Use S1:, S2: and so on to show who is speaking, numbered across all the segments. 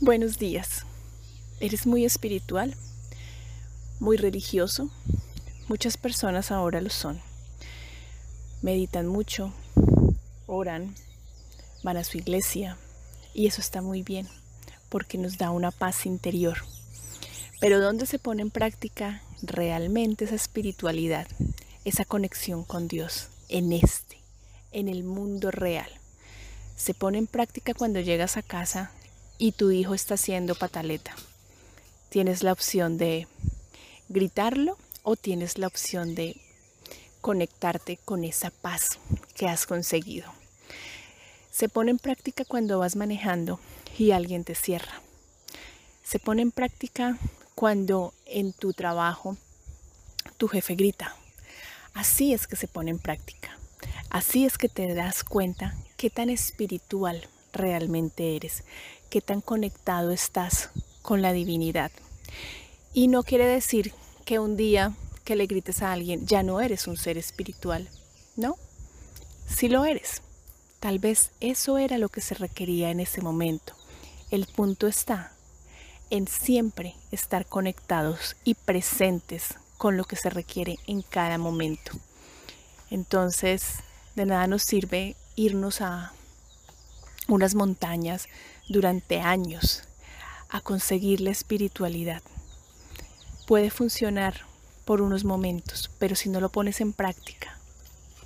S1: Buenos días. ¿Eres muy espiritual? ¿Muy religioso? Muchas personas ahora lo son. Meditan mucho, oran, van a su iglesia y eso está muy bien porque nos da una paz interior. Pero ¿dónde se pone en práctica realmente esa espiritualidad, esa conexión con Dios? En este, en el mundo real. Se pone en práctica cuando llegas a casa y tu hijo está haciendo pataleta. Tienes la opción de gritarlo o tienes la opción de conectarte con esa paz que has conseguido. Se pone en práctica cuando vas manejando y alguien te cierra. Se pone en práctica cuando en tu trabajo tu jefe grita. Así es que se pone en práctica. Así es que te das cuenta qué tan espiritual realmente eres, qué tan conectado estás con la divinidad. Y no quiere decir que un día que le grites a alguien ya no eres un ser espiritual, ¿no? Sí lo eres. Tal vez eso era lo que se requería en ese momento. El punto está en siempre estar conectados y presentes con lo que se requiere en cada momento. Entonces, de nada nos sirve irnos a unas montañas durante años a conseguir la espiritualidad. Puede funcionar por unos momentos, pero si no lo pones en práctica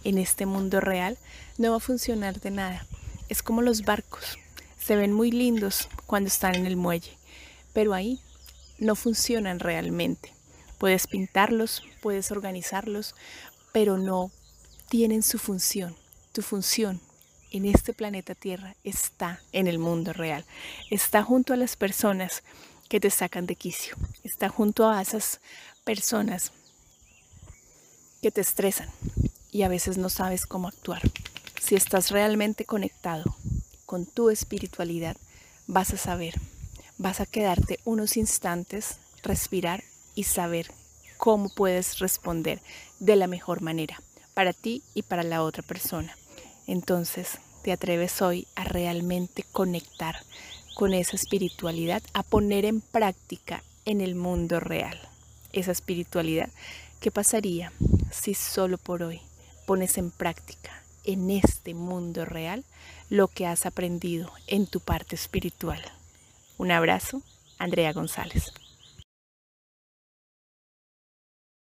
S1: en este mundo real, no va a funcionar de nada. Es como los barcos. Se ven muy lindos cuando están en el muelle, pero ahí no funcionan realmente. Puedes pintarlos, puedes organizarlos, pero no tienen su función. Tu función en este planeta Tierra está en el mundo real. Está junto a las personas que te sacan de quicio. Está junto a esas personas que te estresan y a veces no sabes cómo actuar. Si estás realmente conectado con tu espiritualidad, vas a saber, vas a quedarte unos instantes, respirar y saber cómo puedes responder de la mejor manera para ti y para la otra persona. Entonces, te atreves hoy a realmente conectar con esa espiritualidad, a poner en práctica en el mundo real esa espiritualidad. ¿Qué pasaría si solo por hoy pones en práctica en este mundo real lo que has aprendido en tu parte espiritual? Un abrazo, Andrea González.